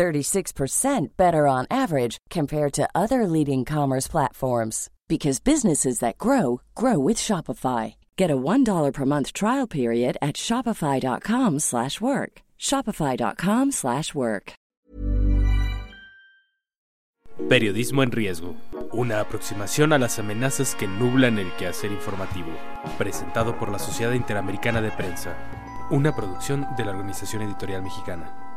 36% better on average compared to other leading commerce platforms because businesses that grow grow with Shopify. Get a $1 per month trial period at shopify.com/work. shopify.com/work. Periodismo en riesgo. Una aproximación a las amenazas que nublan el quehacer informativo. Presentado por la Sociedad Interamericana de Prensa. Una producción de la Organización Editorial Mexicana.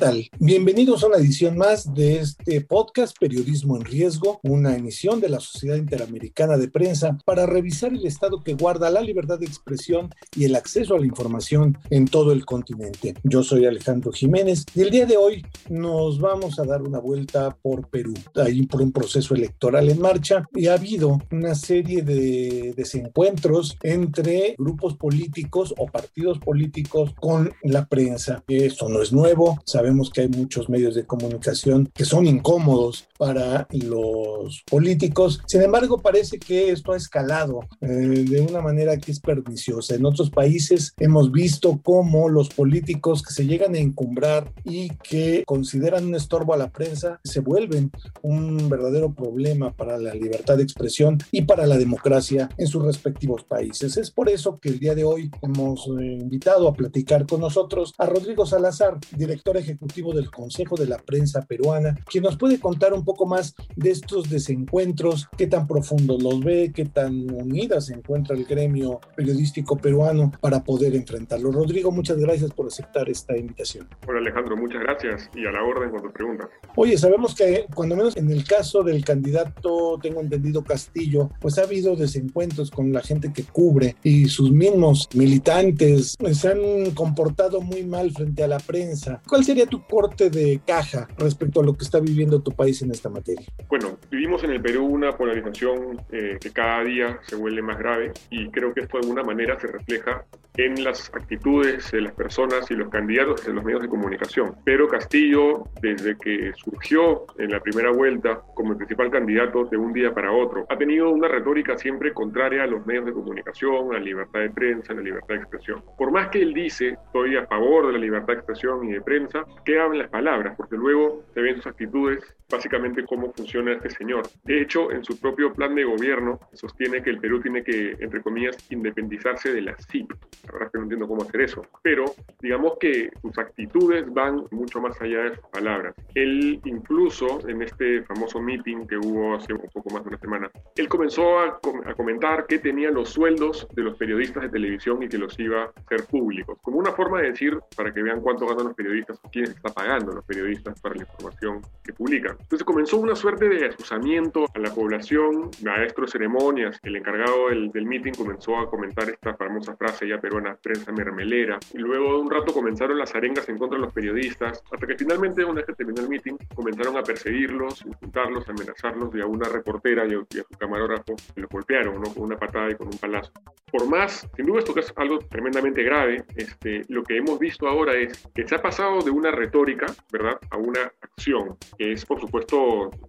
Tal? Bienvenidos a una edición más de este podcast Periodismo en Riesgo, una emisión de la Sociedad Interamericana de Prensa para revisar el estado que guarda la libertad de expresión y el acceso a la información en todo el continente. Yo soy Alejandro Jiménez y el día de hoy nos vamos a dar una vuelta por Perú. Hay por un proceso electoral en marcha y ha habido una serie de desencuentros entre grupos políticos o partidos políticos con la prensa. Esto no es nuevo Sabemos que hay muchos medios de comunicación que son incómodos para los políticos. Sin embargo, parece que esto ha escalado eh, de una manera que es perniciosa. En otros países hemos visto cómo los políticos que se llegan a encumbrar y que consideran un estorbo a la prensa se vuelven un verdadero problema para la libertad de expresión y para la democracia en sus respectivos países. Es por eso que el día de hoy hemos eh, invitado a platicar con nosotros a Rodrigo Salazar, director ejecutivo del Consejo de la Prensa Peruana, quien nos puede contar un poco más de estos desencuentros, qué tan profundos los ve, qué tan unidas se encuentra el gremio periodístico peruano para poder enfrentarlo. Rodrigo, muchas gracias por aceptar esta invitación. Hola Alejandro, muchas gracias y a la orden con tu pregunta. Oye, sabemos que cuando menos en el caso del candidato, tengo entendido Castillo, pues ha habido desencuentros con la gente que cubre y sus mismos militantes se han comportado muy mal frente a la prensa. ¿Cuál sería tu corte de caja respecto a lo que está viviendo tu país en esta materia? Bueno, vivimos en el Perú una polarización eh, que cada día se vuelve más grave y creo que esto de alguna manera se refleja en las actitudes de las personas y los candidatos en los medios de comunicación. Pero Castillo, desde que surgió en la primera vuelta como el principal candidato de un día para otro, ha tenido una retórica siempre contraria a los medios de comunicación, a la libertad de prensa, a la libertad de expresión. Por más que él dice, estoy a favor de la libertad de expresión y de prensa, quedan las palabras, porque luego se ven sus actitudes, básicamente cómo funciona este señor. De hecho, en su propio plan de gobierno sostiene que el Perú tiene que, entre comillas, independizarse de la CIP. La verdad es que no entiendo cómo hacer eso, pero digamos que sus actitudes van mucho más allá de sus palabras. Él incluso en este famoso meeting que hubo hace un poco más de una semana, él comenzó a, a comentar que tenía los sueldos de los periodistas de televisión y que los iba a hacer públicos, como una forma de decir, para que vean cuánto ganan los periodistas, quién está pagando los periodistas para la información que publican. Entonces comenzó una suerte de asusamiento a la población, maestro de ceremonias, el encargado del, del meeting comenzó a comentar esta famosa frase ya peruana, prensa mermelera, y luego de un rato comenzaron las arengas en contra de los periodistas, hasta que finalmente una vez que terminó el meeting comenzaron a perseguirlos, insultarlos, amenazarlos, y a una reportera y a, su camarógrafo los golpearon ¿no? con una patada y con un palazo. Por más, sin duda esto que es algo tremendamente grave, este, lo que hemos visto ahora es que se ha pasado de una retórica, ¿verdad?, a una acción, que es por supuesto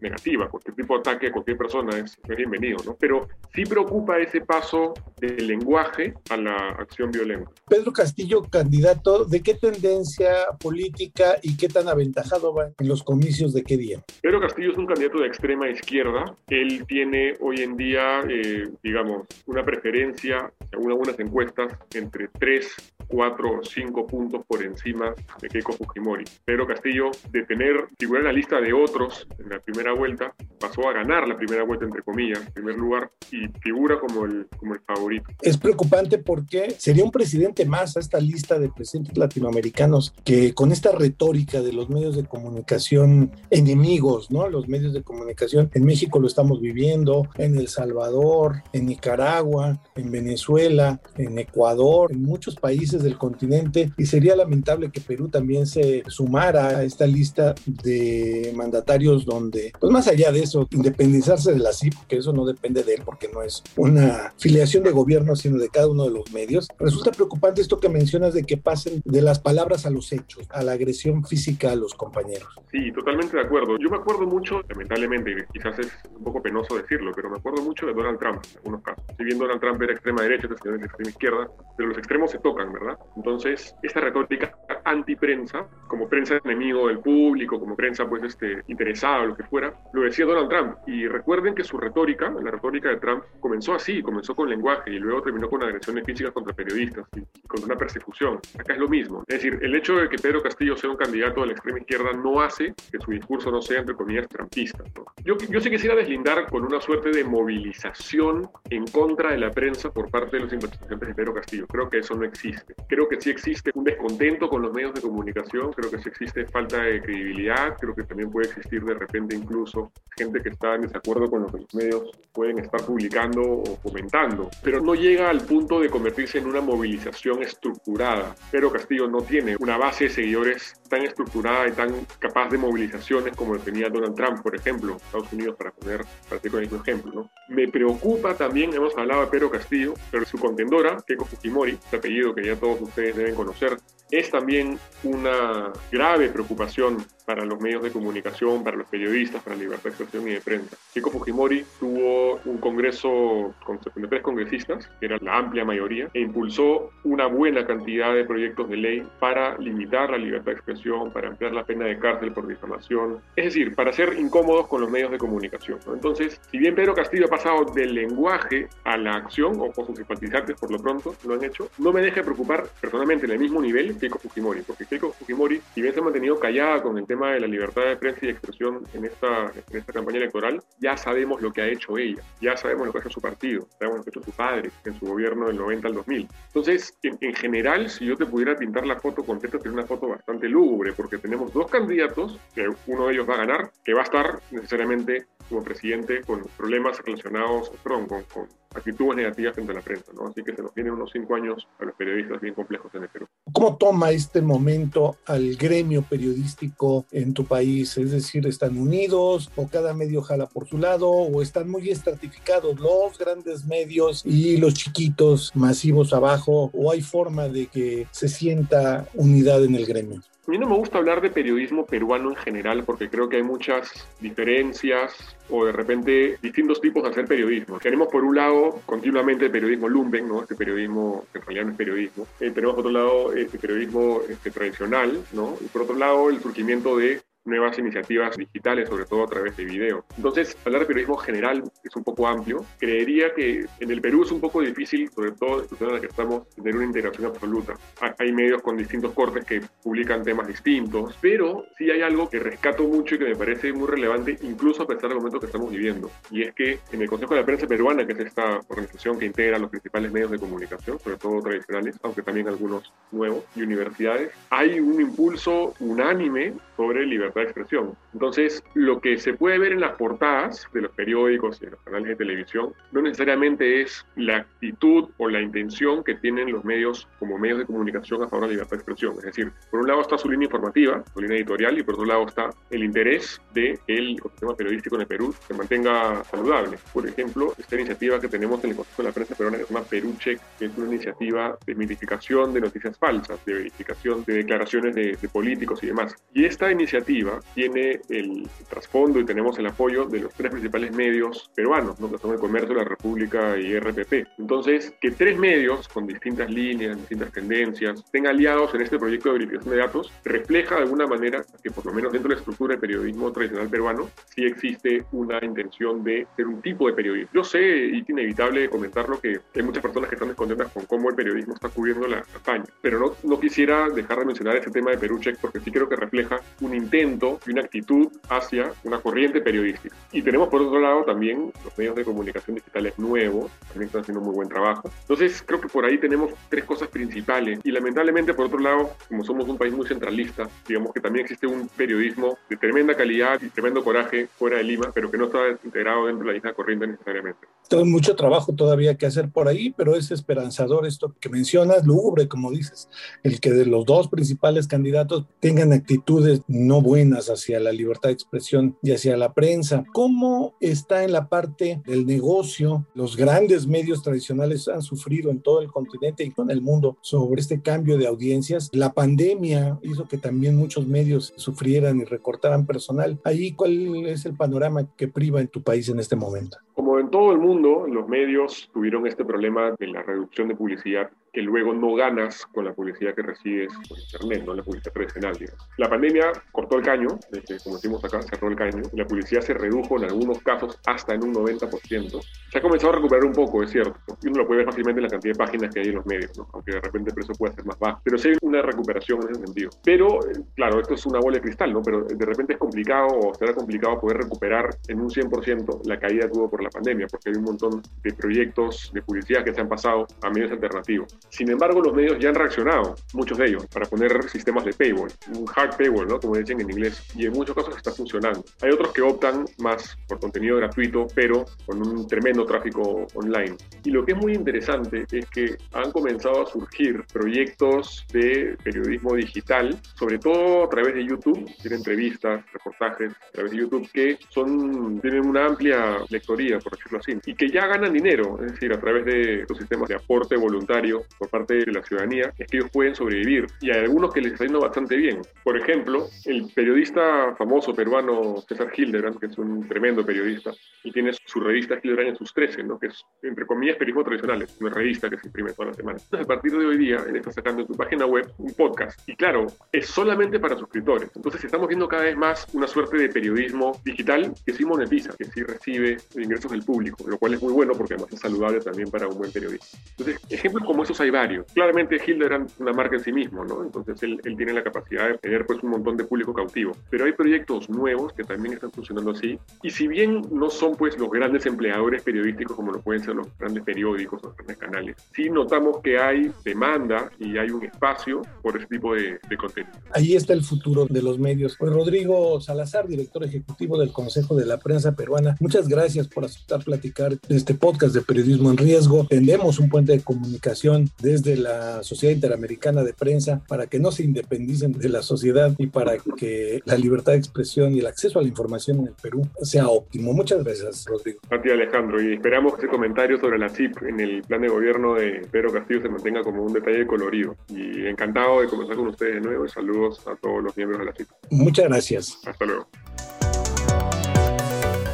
negativa. Cualquier tipo de ataque a cualquier persona es, bienvenido, ¿no? Pero sí preocupa ese paso del lenguaje a la acción violenta. Pedro Castillo, candidato, ¿de qué tendencia política y qué tan aventajado va en los comicios de qué día? Pedro Castillo es un candidato de extrema izquierda. Él tiene hoy en día, eh, digamos, una preferencia, según algunas encuestas, entre 3, 4 o 5 puntos por encima de Keiko Fujimori. Pedro Castillo, de tener, figurar en la lista de otros en la primera vuelta, pasó a ganar la primera vuelta, entre comillas, en primer lugar, y figura como el, como el favorito. Es preocupante porque sería un presidente más a esta lista de presidentes latinoamericanos que con esta retórica de los medios de comunicación enemigos, ¿no? Los medios de comunicación en México lo estamos viviendo, en El Salvador, en Nicaragua, en Venezuela, en Ecuador, en muchos países del continente, y sería lamentable que Perú también se sumara a esta lista de mandatarios donde, pues más allá de eso, independizarse de la CIP, que eso no depende de él porque no es una filiación de gobierno, sino de cada uno de los medios. Resulta preocupante esto que mencionas de que pasen de las palabras a los hechos, a la agresión física a los compañeros. Sí, totalmente de acuerdo. Yo me acuerdo mucho, lamentablemente, quizás es un poco penoso decirlo, pero me acuerdo mucho de Donald Trump en algunos casos. Si bien Donald Trump era extrema derecha, este señor es extrema izquierda, pero los extremos se tocan, ¿verdad? Entonces, esta retórica anti-prensa, como prensa enemigo del público, como prensa pues este, interesada o lo que fuera, lo decía Donald Trump. Y recuerden que su retórica, la retórica de Trump, comenzó así, comenzó con lenguaje y luego terminó con agresiones físicas contra periodistas y, con una persecución. Acá es lo mismo. Es decir, el hecho de que Pedro Castillo sea un candidato a la extrema izquierda no hace que su discurso no sea, entre comillas, trumpista. Yo, yo sí quisiera deslindar con una suerte de movilización en contra de la prensa por parte de los simpatizantes de Pedro Castillo. Creo que eso no existe. Creo que sí existe un descontento con los medios de comunicación, creo que sí existe falta de credibilidad, creo que también puede existir de repente incluso gente que está en desacuerdo con lo que los medios pueden estar publicando o comentando, pero no llega al punto de convertirse en una movilización estructurada. Pero Castillo no tiene una base de seguidores tan estructurada y tan capaz de movilizaciones como tenía Donald Trump, por ejemplo, Estados Unidos, para poner, para con el ejemplo. ¿no? Me preocupa también, hemos hablado de Pedro Castillo, pero su contendora, Keiko Fujimori, este apellido que ya todos ustedes deben conocer, es también una grave preocupación para los medios de comunicación, para los periodistas, para la libertad de expresión y de prensa. Keiko Fujimori tuvo un congreso con 73 congresistas, que era la amplia mayoría, e impulsó una buena cantidad de proyectos de ley para limitar la libertad de expresión, para ampliar la pena de cárcel por difamación, es decir, para ser incómodos con los medios de comunicación. Entonces, si bien Pedro Castillo ha pasado del lenguaje a la acción, o, sus simpatizantes por lo pronto lo han hecho, no me deja preocupar personalmente en el mismo nivel Keiko Fujimori, porque Keiko Fujimori, si bien se ha mantenido callada con el tema de la libertad de prensa y expresión en esta, en esta campaña electoral, ya sabemos lo que ha hecho ella, ya sabemos lo que ha hecho su partido, sabemos lo que ha hecho su padre en su gobierno del 90 al 2000. Entonces, en, en general, si yo te pudiera pintar la foto completa, sería una foto bastante lúgubre, porque tenemos dos candidatos, que uno de ellos va a ganar, que va a estar necesariamente como presidente con problemas relacionados, con, con actitudes negativas frente a la prensa, ¿no? Así que se nos vienen unos cinco años a los periodistas bien complejos en el Perú. ¿Cómo toma este momento al gremio periodístico en tu país? Es decir, ¿están unidos o cada medio jala por su lado o están muy estratificados los grandes medios y los chiquitos masivos abajo o hay forma de que se sienta unidad en el gremio? A mí no me gusta hablar de periodismo peruano en general porque creo que hay muchas diferencias o de repente distintos tipos de hacer periodismo. Tenemos por un lado continuamente el periodismo lumpen, ¿no? este periodismo que en no es periodismo. Eh, tenemos por otro lado este periodismo este, tradicional ¿no? y por otro lado el surgimiento de nuevas iniciativas digitales, sobre todo a través de video. Entonces, hablar de periodismo general es un poco amplio. Creería que en el Perú es un poco difícil, sobre todo en la que estamos, tener una integración absoluta. Hay medios con distintos cortes que publican temas distintos, pero sí hay algo que rescato mucho y que me parece muy relevante, incluso a pesar del momento que estamos viviendo. Y es que en el Consejo de la Prensa Peruana, que es esta organización que integra los principales medios de comunicación, sobre todo tradicionales, aunque también algunos nuevos, y universidades, hay un impulso unánime sobre libertad de expresión. Entonces, lo que se puede ver en las portadas de los periódicos y de los canales de televisión no necesariamente es la actitud o la intención que tienen los medios como medios de comunicación a favor de la libertad de expresión. Es decir, por un lado está su línea informativa, su línea editorial, y por otro lado está el interés de que el ecosistema periodístico en el Perú se mantenga saludable. Por ejemplo, esta iniciativa que tenemos en el Consejo de la Prensa Peruana que se llama Perú Check, que es una iniciativa de mitificación de noticias falsas, de verificación de declaraciones de, de políticos y demás. Y esta iniciativa tiene el trasfondo y tenemos el apoyo de los tres principales medios peruanos, ¿no? que son el Comercio, la República y RPP. Entonces, que tres medios con distintas líneas, distintas tendencias, estén aliados en este proyecto de verificación de datos, refleja de alguna manera que por lo menos dentro de la estructura del periodismo tradicional peruano, sí existe una intención de ser un tipo de periodismo. Yo sé, y es inevitable comentarlo, que hay muchas personas que están descontentas con cómo el periodismo está cubriendo la campaña, pero no, no quisiera dejar de mencionar ese tema de Perú Check porque sí creo que refleja un intento y una actitud hacia una corriente periodística. Y tenemos por otro lado también los medios de comunicación digitales nuevos, también están haciendo muy buen trabajo. Entonces creo que por ahí tenemos tres cosas principales. Y lamentablemente por otro lado, como somos un país muy centralista, digamos que también existe un periodismo de tremenda calidad y tremendo coraje fuera de Lima, pero que no está integrado dentro de la misma corriente necesariamente. Tengo mucho trabajo todavía que hacer por ahí, pero es esperanzador esto que mencionas, lúgubre, como dices, el que de los dos principales candidatos tengan actitudes no buenas hacia la libertad de expresión y hacia la prensa. ¿Cómo está en la parte del negocio? Los grandes medios tradicionales han sufrido en todo el continente y en el mundo sobre este cambio de audiencias. La pandemia hizo que también muchos medios sufrieran y recortaran personal. Ahí, ¿cuál es el panorama que priva en tu país en este momento? Como en todo el mundo, los medios tuvieron este problema de la reducción de publicidad que luego no ganas con la publicidad que recibes por internet, no la publicidad tradicional. La pandemia cortó el caño, desde, como decimos acá, cerró el caño, la publicidad se redujo en algunos casos hasta en un 90%. Se ha comenzado a recuperar un poco, es cierto, y uno lo puede ver fácilmente en la cantidad de páginas que hay en los medios, aunque de repente el precio puede ser más bajo, pero sí hay una recuperación en ese sentido. Pero, eh, claro, esto es una bola de cristal, ¿no? pero de repente es complicado o será complicado poder recuperar en un 100% la caída que hubo por la pandemia, porque hay un montón de proyectos de publicidad que se han pasado a medios alternativos. Sin embargo, los medios ya han reaccionado, muchos de ellos, para poner sistemas de paywall, un hard paywall, ¿no? como dicen en inglés, y en muchos casos está funcionando. Hay otros que optan más por contenido gratuito, pero con un tremendo tráfico online. Y lo que es muy interesante es que han comenzado a surgir proyectos de periodismo digital, sobre todo a través de YouTube, tienen entrevistas, reportajes a través de YouTube que son, tienen una amplia lectoría, por decirlo así, y que ya ganan dinero, es decir, a través de los sistemas de aporte voluntario por parte de la ciudadanía, es que ellos pueden sobrevivir. Y hay algunos que les está yendo bastante bien. Por ejemplo, el periodista famoso peruano César Hildebrand, que es un tremendo periodista, y tiene su revista Hildebrand en sus 13, ¿no? que es, entre comillas, periodismo tradicional, es una revista que se imprime toda la semana. Entonces, a partir de hoy día, él está sacando en su página web un podcast. Y claro, es solamente para suscriptores. Entonces, estamos viendo cada vez más una suerte de periodismo digital que sí monetiza, que sí recibe ingresos del público, lo cual es muy bueno porque además es saludable también para un buen periodista. Entonces, ejemplos como esos hay varios. Claramente Hildebrand es una marca en sí mismo, ¿no? Entonces él, él, tiene la capacidad de tener pues un montón de público cautivo. Pero hay proyectos nuevos que también están funcionando así. Y si bien no son pues los grandes empleadores periodísticos como lo pueden ser los grandes periódicos o los grandes canales, sí notamos que hay demanda y hay un espacio por ese tipo de, de contenido. Ahí está el futuro de los medios. Pues Rodrigo Salazar, director ejecutivo del Consejo de la Prensa Peruana, muchas gracias por aceptar platicar de este podcast de periodismo en riesgo. Tendemos un puente de comunicación desde la Sociedad Interamericana de Prensa para que no se independicen de la sociedad y para que la libertad de expresión y el acceso a la información en el Perú sea óptimo. Muchas gracias, Rodrigo. A ti, Alejandro, y esperamos que ese comentario sobre la CIP en el plan de gobierno de Pedro Castillo se mantenga como un detalle colorido. Y encantado de conversar con ustedes de nuevo y saludos a todos los miembros de la CIP. Muchas gracias. Hasta luego.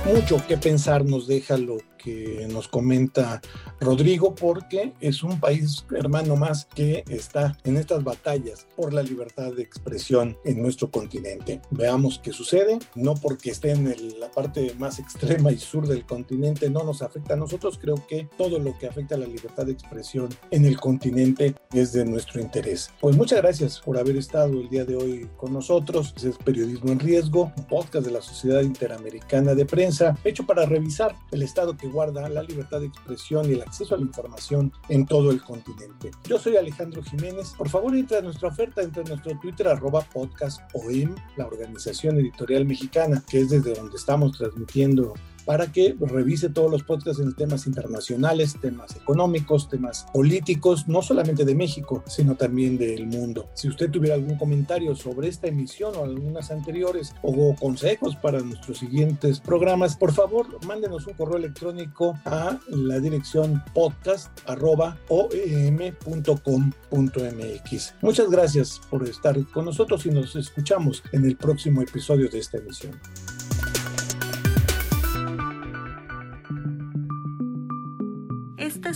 Mucho que pensar nos deja lo que nos comenta Rodrigo, porque es un país hermano más que está en estas batallas por la libertad de expresión en nuestro continente. Veamos qué sucede, no porque esté en el, la parte más extrema y sur del continente no nos afecta a nosotros, creo que todo lo que afecta a la libertad de expresión en el continente es de nuestro interés. Pues muchas gracias por haber estado el día de hoy con nosotros. Ese es Periodismo en Riesgo, un podcast de la Sociedad Interamericana de Prensa, hecho para revisar el estado que guarda la libertad de expresión y el acceso a la información en todo el continente. Yo soy Alejandro Jiménez. Por favor, entra a nuestra oferta, entra a nuestro Twitter, arroba podcast OEM, la organización editorial mexicana, que es desde donde estamos transmitiendo para que revise todos los podcasts en temas internacionales, temas económicos, temas políticos, no solamente de México, sino también del mundo. Si usted tuviera algún comentario sobre esta emisión o algunas anteriores o consejos para nuestros siguientes programas, por favor, mándenos un correo electrónico a la dirección podcast.oem.com.mx. Muchas gracias por estar con nosotros y nos escuchamos en el próximo episodio de esta emisión.